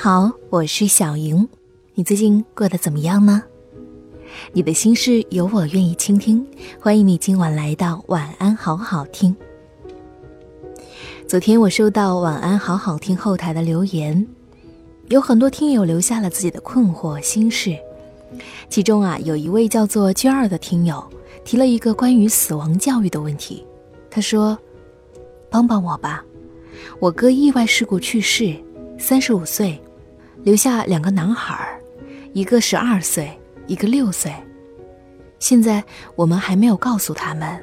好，我是小莹。你最近过得怎么样呢？你的心事有我愿意倾听，欢迎你今晚来到晚安好好听。昨天我收到晚安好好听后台的留言，有很多听友留下了自己的困惑心事。其中啊，有一位叫做娟儿的听友提了一个关于死亡教育的问题。他说：“帮帮我吧，我哥意外事故去世。”三十五岁，留下两个男孩，一个十二岁，一个六岁。现在我们还没有告诉他们。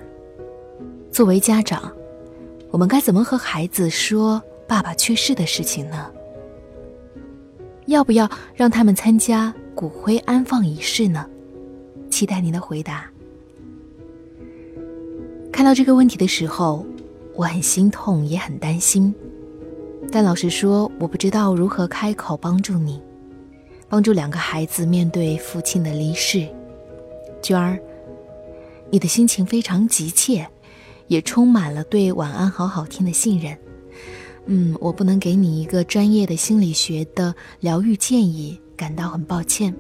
作为家长，我们该怎么和孩子说爸爸去世的事情呢？要不要让他们参加骨灰安放仪式呢？期待您的回答。看到这个问题的时候，我很心痛，也很担心。但老实说，我不知道如何开口帮助你，帮助两个孩子面对父亲的离世。娟儿，你的心情非常急切，也充满了对晚安好好听的信任。嗯，我不能给你一个专业的心理学的疗愈建议，感到很抱歉。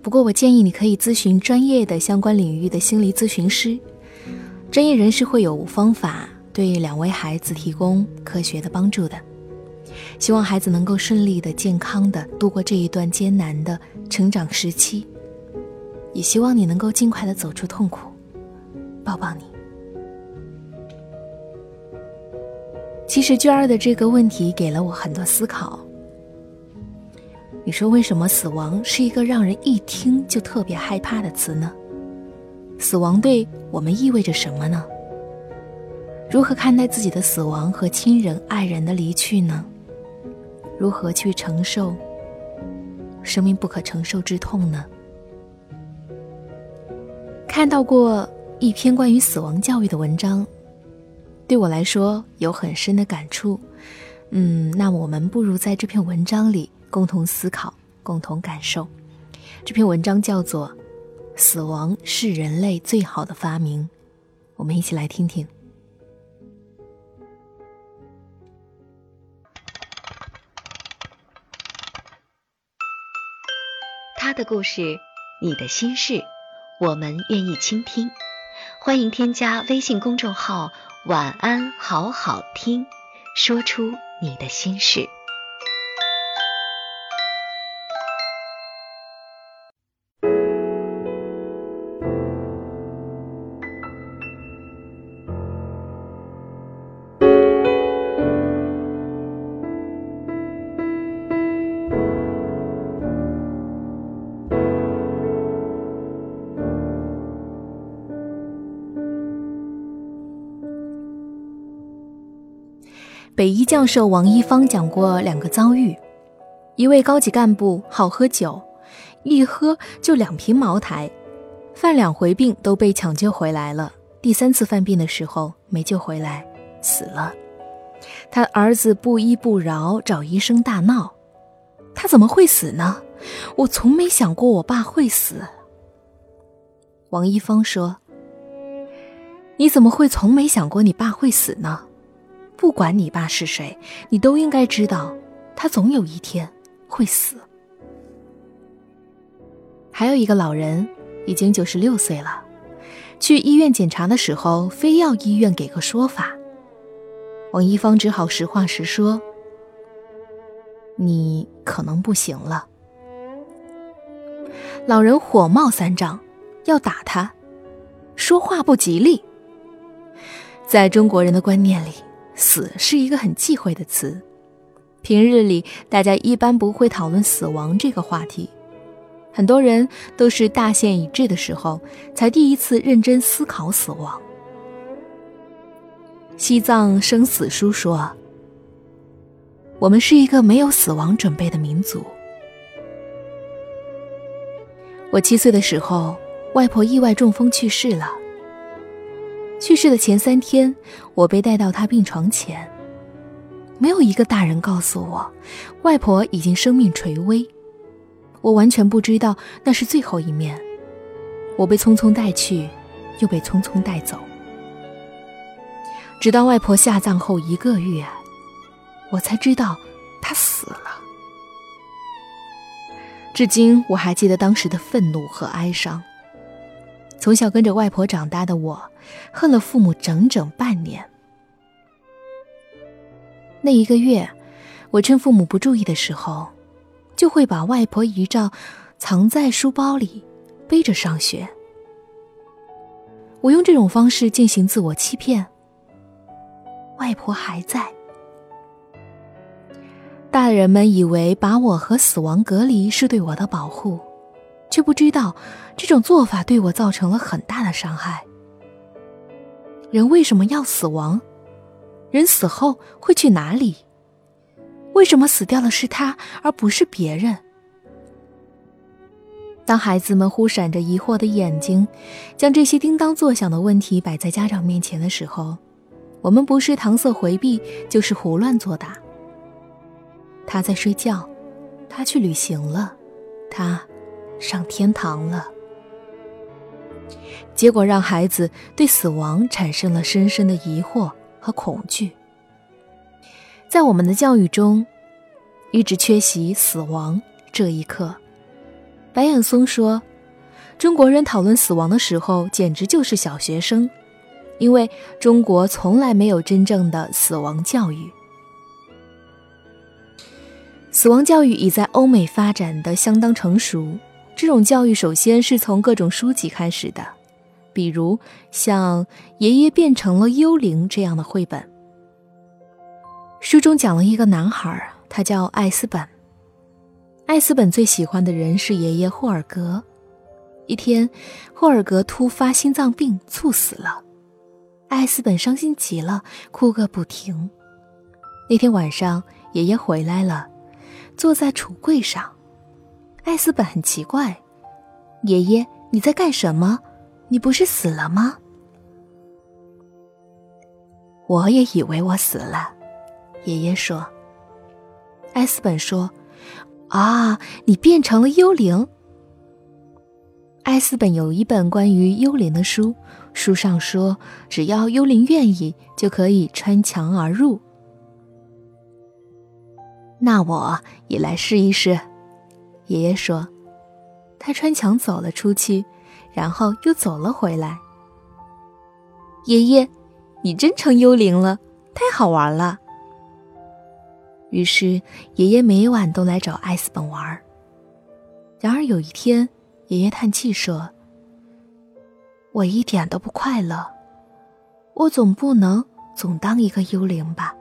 不过，我建议你可以咨询专业的相关领域的心理咨询师，专业人士会有方法。对两位孩子提供科学的帮助的，希望孩子能够顺利的、健康的度过这一段艰难的成长时期，也希望你能够尽快的走出痛苦，抱抱你。其实娟儿的这个问题给了我很多思考。你说为什么死亡是一个让人一听就特别害怕的词呢？死亡对我们意味着什么呢？如何看待自己的死亡和亲人、爱人的离去呢？如何去承受生命不可承受之痛呢？看到过一篇关于死亡教育的文章，对我来说有很深的感触。嗯，那我们不如在这篇文章里共同思考、共同感受。这篇文章叫做《死亡是人类最好的发明》，我们一起来听听。他的故事，你的心事，我们愿意倾听。欢迎添加微信公众号“晚安好好听”，说出你的心事。教授王一芳讲过两个遭遇：一位高级干部好喝酒，一喝就两瓶茅台，犯两回病都被抢救回来了。第三次犯病的时候没救回来，死了。他儿子不依不饶，找医生大闹：“他怎么会死呢？我从没想过我爸会死。”王一芳说：“你怎么会从没想过你爸会死呢？”不管你爸是谁，你都应该知道，他总有一天会死。还有一个老人，已经九十六岁了，去医院检查的时候，非要医院给个说法。王一芳只好实话实说：“你可能不行了。”老人火冒三丈，要打他，说话不吉利。在中国人的观念里。死是一个很忌讳的词，平日里大家一般不会讨论死亡这个话题，很多人都是大限已至的时候才第一次认真思考死亡。西藏生死书说：“我们是一个没有死亡准备的民族。我七岁的时候，外婆意外中风去世了。去世的前三天，我被带到她病床前。没有一个大人告诉我，外婆已经生命垂危。我完全不知道那是最后一面。我被匆匆带去，又被匆匆带走。直到外婆下葬后一个月，我才知道她死了。至今我还记得当时的愤怒和哀伤。从小跟着外婆长大的我，恨了父母整整半年。那一个月，我趁父母不注意的时候，就会把外婆遗照藏在书包里，背着上学。我用这种方式进行自我欺骗。外婆还在。大人们以为把我和死亡隔离是对我的保护，却不知道这种做法对我造成了很大的伤害。人为什么要死亡？人死后会去哪里？为什么死掉的是他而不是别人？当孩子们忽闪着疑惑的眼睛，将这些叮当作响的问题摆在家长面前的时候，我们不是搪塞回避，就是胡乱作答。他在睡觉，他去旅行了，他上天堂了。结果让孩子对死亡产生了深深的疑惑和恐惧。在我们的教育中，一直缺席死亡这一课。白岩松说：“中国人讨论死亡的时候，简直就是小学生，因为中国从来没有真正的死亡教育。”死亡教育已在欧美发展的相当成熟。这种教育首先是从各种书籍开始的，比如像《爷爷变成了幽灵》这样的绘本。书中讲了一个男孩，他叫艾斯本。艾斯本最喜欢的人是爷爷霍尔格。一天，霍尔格突发心脏病猝死了，艾斯本伤心极了，哭个不停。那天晚上，爷爷回来了。坐在橱柜上，艾斯本很奇怪：“爷爷，你在干什么？你不是死了吗？”我也以为我死了，爷爷说。艾斯本说：“啊，你变成了幽灵。”艾斯本有一本关于幽灵的书，书上说，只要幽灵愿意，就可以穿墙而入。那我也来试一试，爷爷说。他穿墙走了出去，然后又走了回来。爷爷，你真成幽灵了，太好玩了。于是爷爷每晚都来找艾斯本玩。然而有一天，爷爷叹气说：“我一点都不快乐，我总不能总当一个幽灵吧。”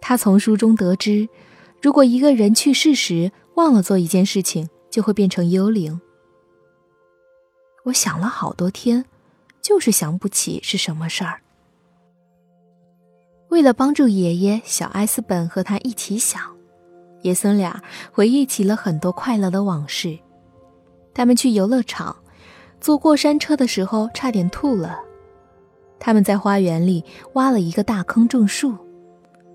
他从书中得知，如果一个人去世时忘了做一件事情，就会变成幽灵。我想了好多天，就是想不起是什么事儿。为了帮助爷爷，小艾斯本和他一起想，爷孙俩回忆起了很多快乐的往事。他们去游乐场，坐过山车的时候差点吐了。他们在花园里挖了一个大坑种树。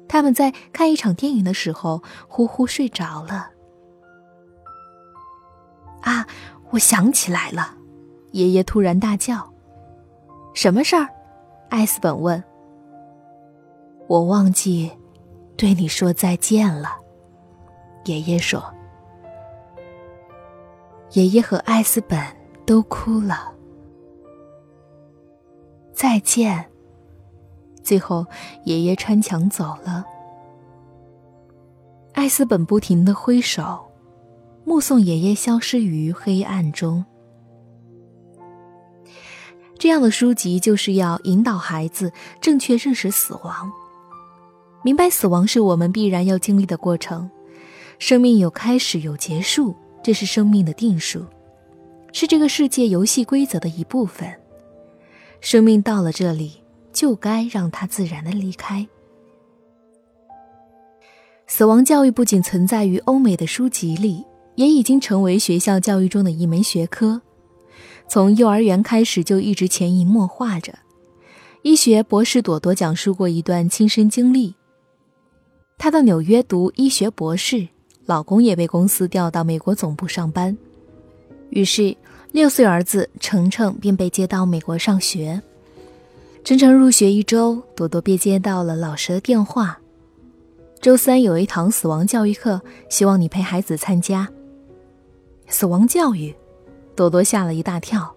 他们在看一场电影的时候呼呼睡着了。啊，我想起来了！爷爷突然大叫：“什么事儿？”艾斯本问。“我忘记对你说再见了。”爷爷说。爷爷和艾斯本都哭了。再见。最后，爷爷穿墙走了。艾斯本不停的挥手，目送爷爷消失于黑暗中。这样的书籍就是要引导孩子正确认识死亡，明白死亡是我们必然要经历的过程。生命有开始，有结束，这是生命的定数，是这个世界游戏规则的一部分。生命到了这里。就该让它自然的离开。死亡教育不仅存在于欧美的书籍里，也已经成为学校教育中的一门学科。从幼儿园开始就一直潜移默化着。医学博士朵朵讲述过一段亲身经历：她到纽约读医学博士，老公也被公司调到美国总部上班，于是六岁儿子程程便被接到美国上学。程程入学一周，朵朵便接到了老师的电话。周三有一堂死亡教育课，希望你陪孩子参加。死亡教育，朵朵吓了一大跳，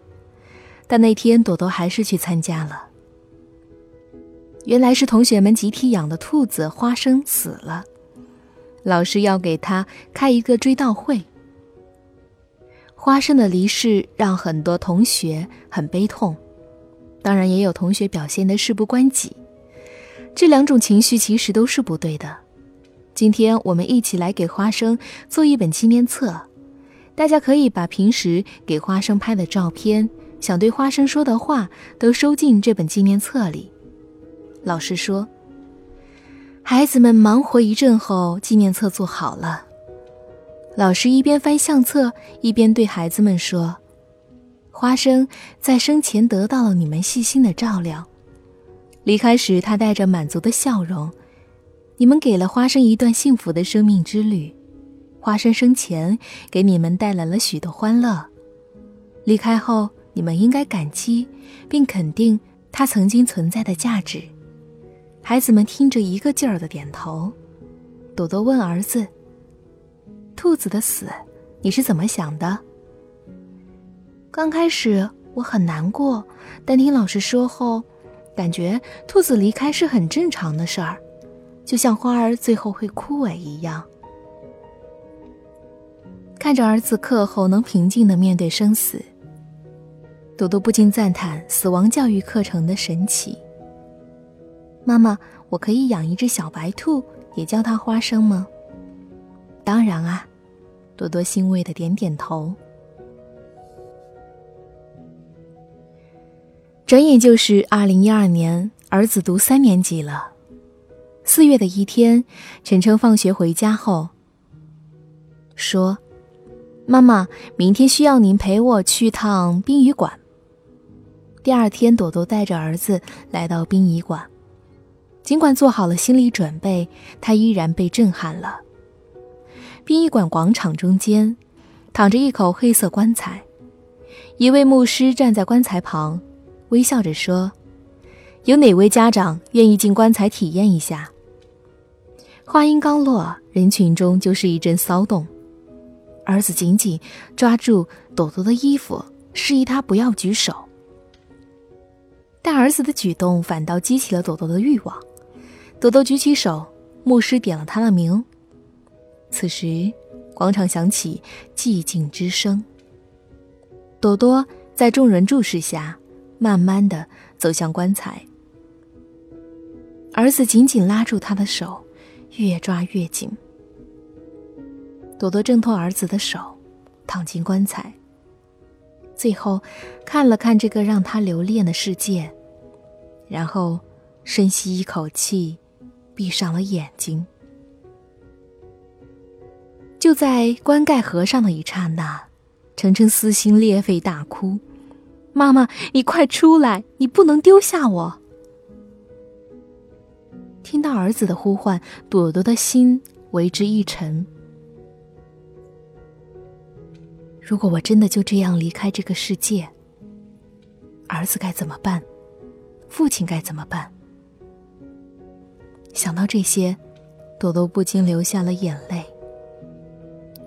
但那天朵朵还是去参加了。原来是同学们集体养的兔子花生死了，老师要给他开一个追悼会。花生的离世让很多同学很悲痛，当然也有同学表现的事不关己，这两种情绪其实都是不对的。今天我们一起来给花生做一本纪念册，大家可以把平时给花生拍的照片、想对花生说的话都收进这本纪念册里。老师说，孩子们忙活一阵后，纪念册做好了。老师一边翻相册，一边对孩子们说：“花生在生前得到了你们细心的照料，离开时他带着满足的笑容。”你们给了花生一段幸福的生命之旅，花生生前给你们带来了许多欢乐，离开后你们应该感激并肯定它曾经存在的价值。孩子们听着一个劲儿的点头。朵朵问儿子：“兔子的死，你是怎么想的？”刚开始我很难过，但听老师说后，感觉兔子离开是很正常的事儿。就像花儿最后会枯萎一样，看着儿子课后能平静的面对生死，朵朵不禁赞叹死亡教育课程的神奇。妈妈，我可以养一只小白兔，也叫它花生吗？当然啊，朵朵欣慰的点点头。转眼就是二零一二年，儿子读三年级了。四月的一天，晨晨放学回家后说：“妈妈，明天需要您陪我去趟殡仪馆。”第二天，朵朵带着儿子来到殡仪馆，尽管做好了心理准备，他依然被震撼了。殡仪馆广场中间，躺着一口黑色棺材，一位牧师站在棺材旁，微笑着说：“有哪位家长愿意进棺材体验一下？”话音刚落，人群中就是一阵骚动。儿子紧紧抓住朵朵的衣服，示意他不要举手。但儿子的举动反倒激起了朵朵的欲望。朵朵举起手，牧师点了他的名。此时，广场响起寂静之声。朵朵在众人注视下，慢慢的走向棺材。儿子紧紧拉住他的手。越抓越紧。朵朵挣脱儿子的手，躺进棺材。最后，看了看这个让他留恋的世界，然后深吸一口气，闭上了眼睛。就在棺盖合上的一刹那，程程撕心裂肺大哭：“妈妈，你快出来！你不能丢下我！”听到儿子的呼唤，朵朵的心为之一沉。如果我真的就这样离开这个世界，儿子该怎么办？父亲该怎么办？想到这些，朵朵不禁流下了眼泪。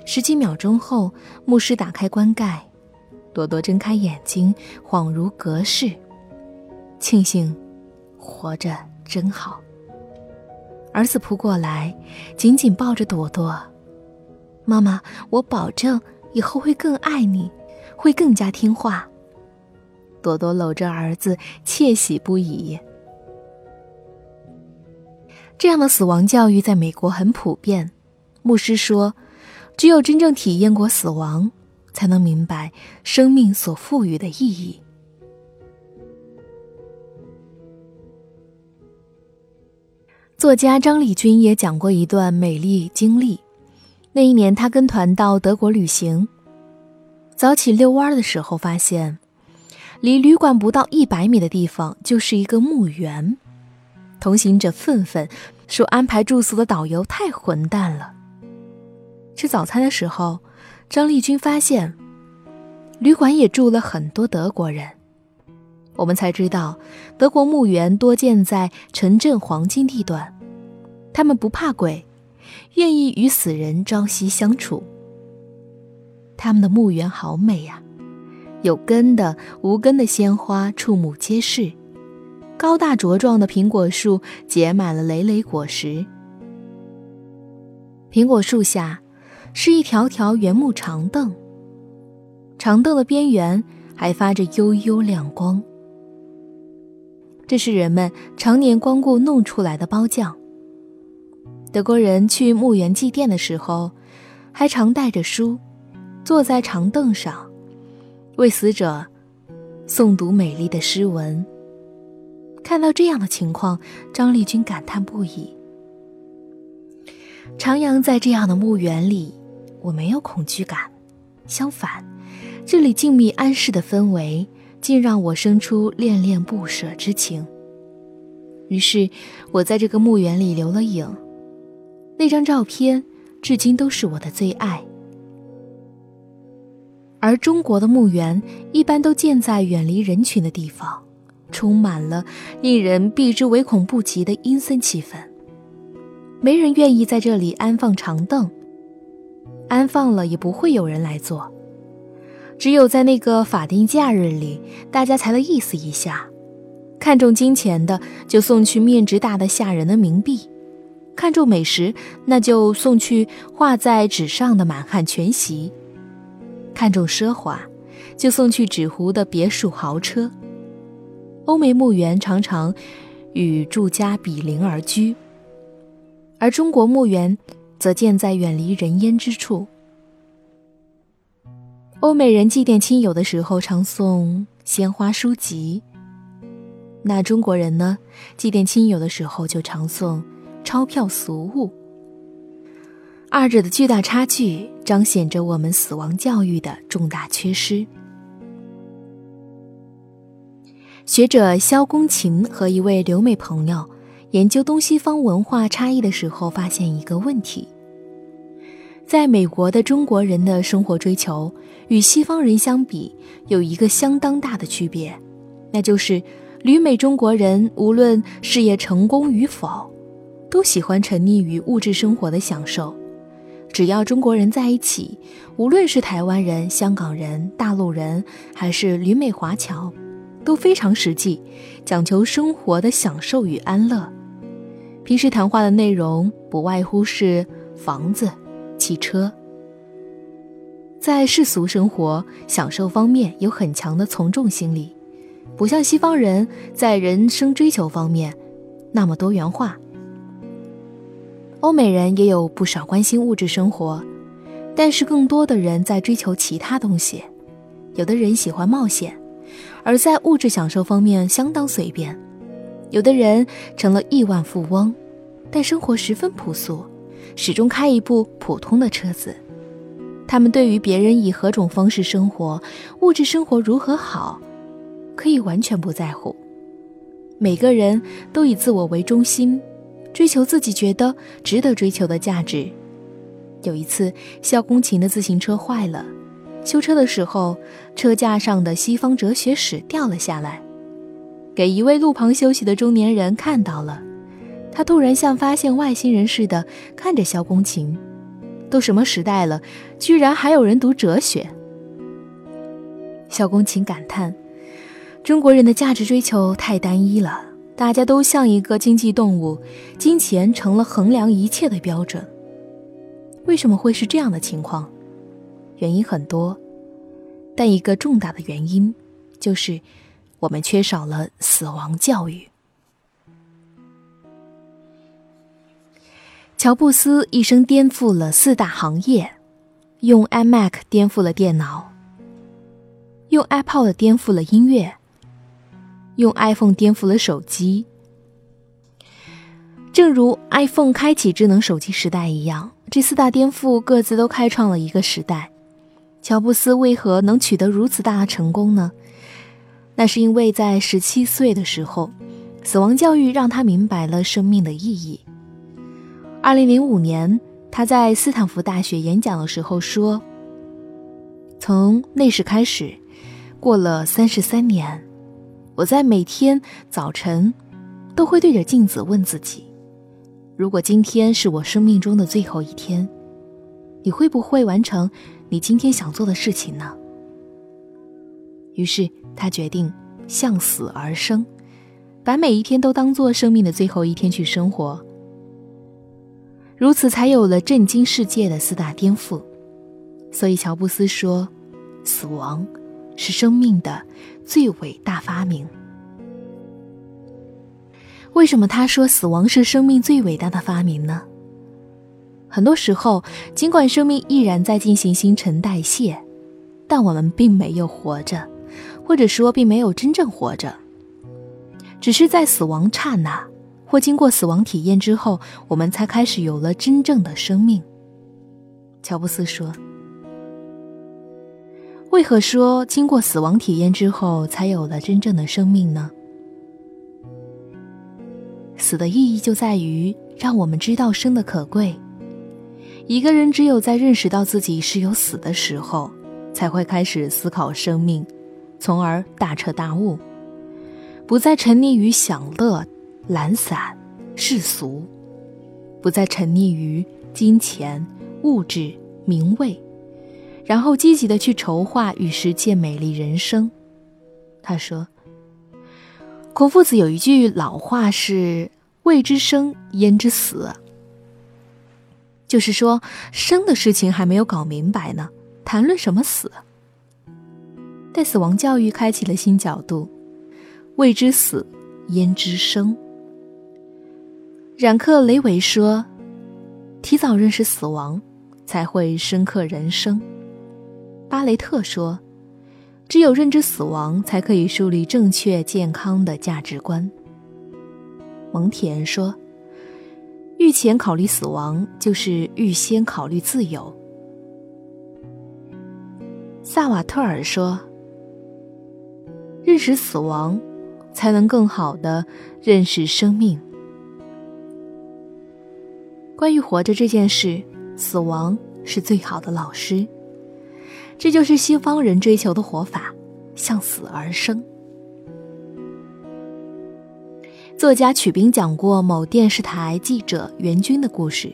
十几秒钟后，牧师打开棺盖，朵朵睁开眼睛，恍如隔世，庆幸活着真好。儿子扑过来，紧紧抱着朵朵。妈妈，我保证以后会更爱你，会更加听话。朵朵搂着儿子，窃喜不已。这样的死亡教育在美国很普遍。牧师说：“只有真正体验过死亡，才能明白生命所赋予的意义。”作家张丽君也讲过一段美丽经历。那一年，他跟团到德国旅行，早起遛弯的时候，发现离旅馆不到一百米的地方就是一个墓园。同行者愤愤说：“安排住宿的导游太混蛋了。”吃早餐的时候，张丽君发现旅馆也住了很多德国人。我们才知道，德国墓园多建在城镇黄金地段，他们不怕鬼，愿意与死人朝夕相处。他们的墓园好美呀，有根的、无根的鲜花触目皆是。高大茁壮的苹果树结满了累累果实。苹果树下是一条条圆木长凳，长凳的边缘还发着幽幽亮光。这是人们常年光顾弄出来的包浆。德国人去墓园祭奠的时候，还常带着书，坐在长凳上，为死者诵读美丽的诗文。看到这样的情况，张丽君感叹不已。徜徉在这样的墓园里，我没有恐惧感，相反，这里静谧安适的氛围竟让我生出恋恋不舍之情。于是，我在这个墓园里留了影，那张照片至今都是我的最爱。而中国的墓园一般都建在远离人群的地方。充满了令人避之唯恐不及的阴森气氛，没人愿意在这里安放长凳，安放了也不会有人来坐。只有在那个法定假日里，大家才的意思一下，看中金钱的就送去面值大的吓人的冥币，看重美食那就送去画在纸上的满汉全席，看重奢华就送去纸糊的别墅豪车。欧美墓园常常与住家比邻而居，而中国墓园则建在远离人烟之处。欧美人祭奠亲友的时候常送鲜花书籍，那中国人呢？祭奠亲友的时候就常送钞票俗物。二者的巨大差距，彰显着我们死亡教育的重大缺失。学者萧公琴和一位留美朋友研究东西方文化差异的时候，发现一个问题：在美国的中国人的生活追求与西方人相比，有一个相当大的区别，那就是旅美中国人无论事业成功与否，都喜欢沉溺于物质生活的享受。只要中国人在一起，无论是台湾人、香港人、大陆人，还是旅美华侨。都非常实际，讲求生活的享受与安乐。平时谈话的内容不外乎是房子、汽车。在世俗生活享受方面有很强的从众心理，不像西方人在人生追求方面那么多元化。欧美人也有不少关心物质生活，但是更多的人在追求其他东西。有的人喜欢冒险。而在物质享受方面相当随便，有的人成了亿万富翁，但生活十分朴素，始终开一部普通的车子。他们对于别人以何种方式生活，物质生活如何好，可以完全不在乎。每个人都以自我为中心，追求自己觉得值得追求的价值。有一次，肖公琴的自行车坏了。修车的时候，车架上的西方哲学史掉了下来，给一位路旁休息的中年人看到了。他突然像发现外星人似的看着萧公琴，都什么时代了，居然还有人读哲学。萧公琴感叹：中国人的价值追求太单一了，大家都像一个经济动物，金钱成了衡量一切的标准。为什么会是这样的情况？原因很多，但一个重大的原因就是我们缺少了死亡教育。乔布斯一生颠覆了四大行业，用 iMac 颠覆了电脑，用 iPod 颠覆了音乐，用 iPhone 颠覆了手机。正如 iPhone 开启智能手机时代一样，这四大颠覆各自都开创了一个时代。乔布斯为何能取得如此大的成功呢？那是因为在十七岁的时候，死亡教育让他明白了生命的意义。二零零五年，他在斯坦福大学演讲的时候说：“从那时开始，过了三十三年，我在每天早晨都会对着镜子问自己：如果今天是我生命中的最后一天，你会不会完成你今天想做的事情呢？”于是。他决定向死而生，把每一天都当做生命的最后一天去生活。如此，才有了震惊世界的四大颠覆。所以，乔布斯说：“死亡是生命的最伟大发明。”为什么他说死亡是生命最伟大的发明呢？很多时候，尽管生命依然在进行新陈代谢，但我们并没有活着。或者说，并没有真正活着，只是在死亡刹那，或经过死亡体验之后，我们才开始有了真正的生命。乔布斯说：“为何说经过死亡体验之后才有了真正的生命呢？死的意义就在于让我们知道生的可贵。一个人只有在认识到自己是有死的时候，才会开始思考生命。”从而大彻大悟，不再沉溺于享乐、懒散、世俗，不再沉溺于金钱、物质、名位，然后积极的去筹划与实践美丽人生。他说：“孔夫子有一句老话是‘未知生，焉知死’，就是说生的事情还没有搞明白呢，谈论什么死？”但死亡教育开启了新角度，未知死，焉知生？冉克雷维说：“提早认识死亡，才会深刻人生。”巴雷特说：“只有认知死亡，才可以树立正确健康的价值观。”蒙恬说：“预前考虑死亡，就是预先考虑自由。”萨瓦特尔说。认识死亡，才能更好的认识生命。关于活着这件事，死亡是最好的老师。这就是西方人追求的活法，向死而生。作家曲斌讲过某电视台记者袁军的故事。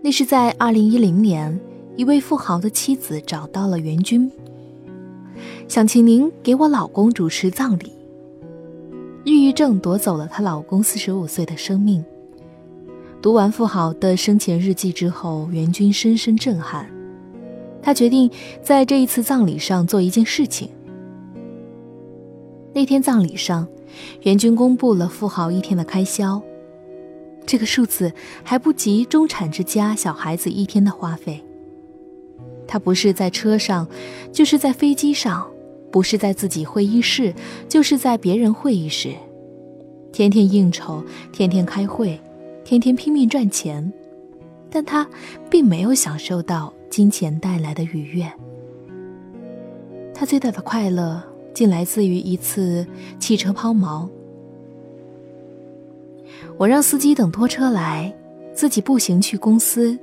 那是在二零一零年，一位富豪的妻子找到了袁军。想请您给我老公主持葬礼。抑郁症夺走了她老公四十五岁的生命。读完富豪的生前日记之后，袁军深深震撼。他决定在这一次葬礼上做一件事情。那天葬礼上，袁军公布了富豪一天的开销，这个数字还不及中产之家小孩子一天的花费。他不是在车上，就是在飞机上。不是在自己会议室，就是在别人会议室，天天应酬，天天开会，天天拼命赚钱，但他并没有享受到金钱带来的愉悦。他最大的快乐，竟来自于一次汽车抛锚。我让司机等拖车来，自己步行去公司。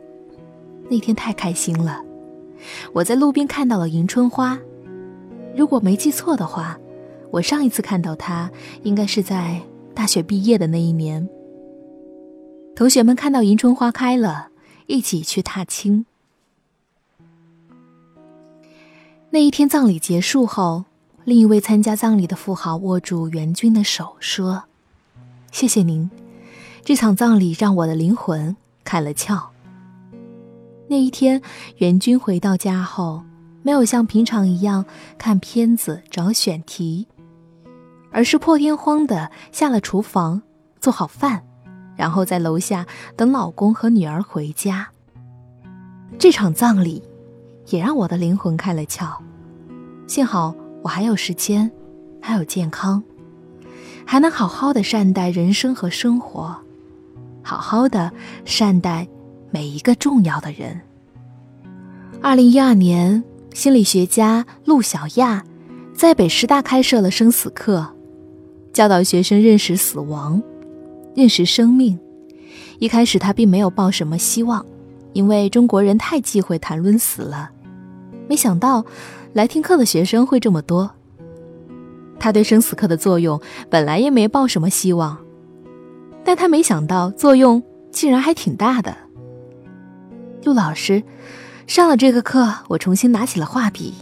那天太开心了，我在路边看到了迎春花。如果没记错的话，我上一次看到他应该是在大学毕业的那一年。同学们看到迎春花开了，一起去踏青。那一天葬礼结束后，另一位参加葬礼的富豪握住袁军的手说：“谢谢您，这场葬礼让我的灵魂开了窍。”那一天，袁军回到家后。没有像平常一样看片子找选题，而是破天荒的下了厨房做好饭，然后在楼下等老公和女儿回家。这场葬礼也让我的灵魂开了窍，幸好我还有时间，还有健康，还能好好的善待人生和生活，好好的善待每一个重要的人。二零一二年，心理学家陆小亚在北师大开设了生死课，教导学生认识死亡，认识生命。一开始他并没有抱什么希望，因为中国人太忌讳谈论死了。没想到来听课的学生会这么多。他对生死课的作用本来也没抱什么希望，但他没想到作用竟然还挺大的。陆老师上了这个课，我重新拿起了画笔。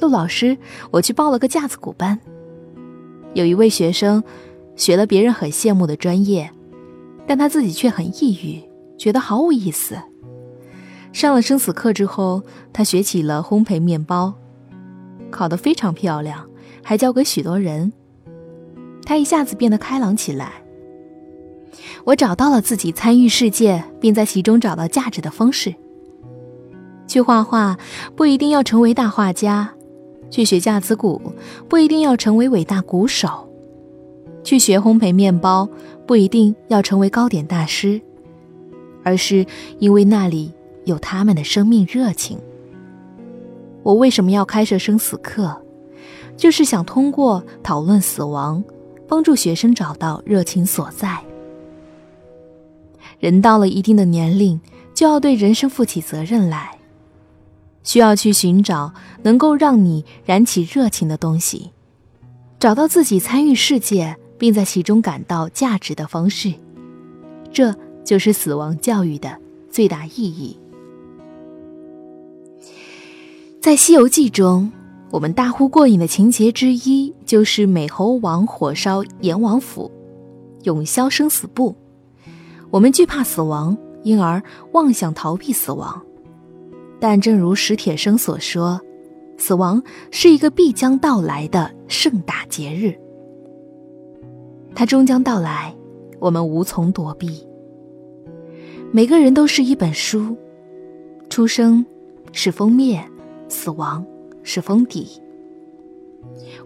陆老师，我去报了个架子鼓班。有一位学生学了别人很羡慕的专业，但他自己却很抑郁，觉得毫无意思。上了生死课之后，他学起了烘焙面包，烤得非常漂亮。还教给许多人，他一下子变得开朗起来。我找到了自己参与世界并在其中找到价值的方式。去画画不一定要成为大画家，去学架子鼓不一定要成为伟大鼓手，去学烘焙面包不一定要成为糕点大师，而是因为那里有他们的生命热情。我为什么要开设生死课？就是想通过讨论死亡，帮助学生找到热情所在。人到了一定的年龄，就要对人生负起责任来，需要去寻找能够让你燃起热情的东西，找到自己参与世界并在其中感到价值的方式。这就是死亡教育的最大意义。在《西游记》中。我们大呼过瘾的情节之一，就是美猴王火烧阎王府，永消生死簿。我们惧怕死亡，因而妄想逃避死亡。但正如史铁生所说，死亡是一个必将到来的盛大节日，它终将到来，我们无从躲避。每个人都是一本书，出生是封面，死亡。是封底。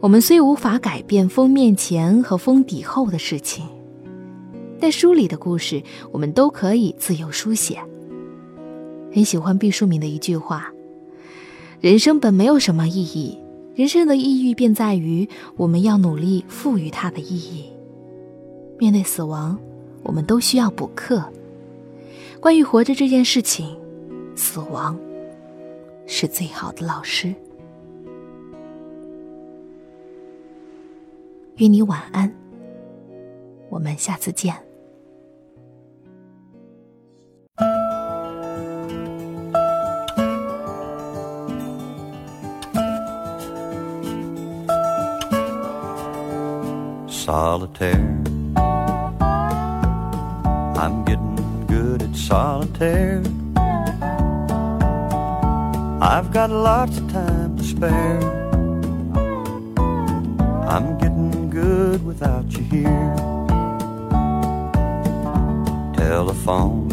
我们虽无法改变封面前和封底后的事情，但书里的故事我们都可以自由书写。很喜欢毕淑敏的一句话：“人生本没有什么意义，人生的意义便在于我们要努力赋予它的意义。面对死亡，我们都需要补课。关于活着这件事情，死亡是最好的老师。”愿你晚安，我们下次见。Solitaire, I'm getting good at solitaire. I've got lots of time to spare. I'm getting good without you here. Telephone.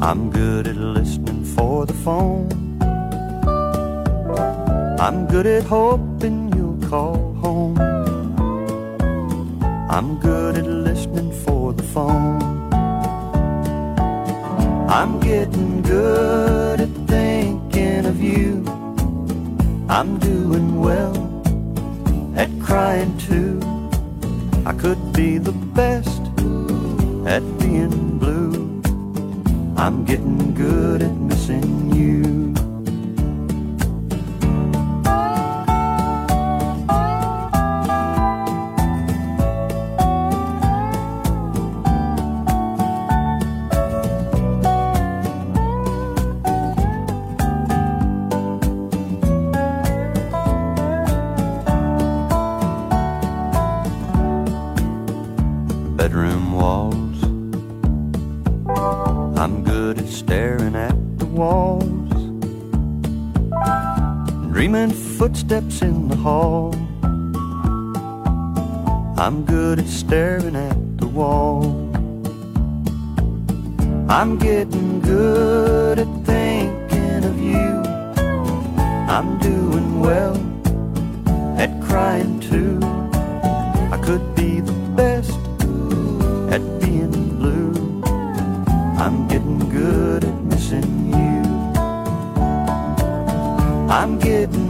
I'm good at listening for the phone. I'm good at hoping you'll call home. I'm good at listening for the phone. I'm getting good at thinking of you. I'm doing well at crying too. I could be the best at being blue. I'm getting good at missing you. Bedroom walls. I'm good at staring at the walls, dreaming footsteps in the hall. I'm good at staring at the wall. I'm getting good at thinking of you. I'm doing well at crying too. I could be I'm getting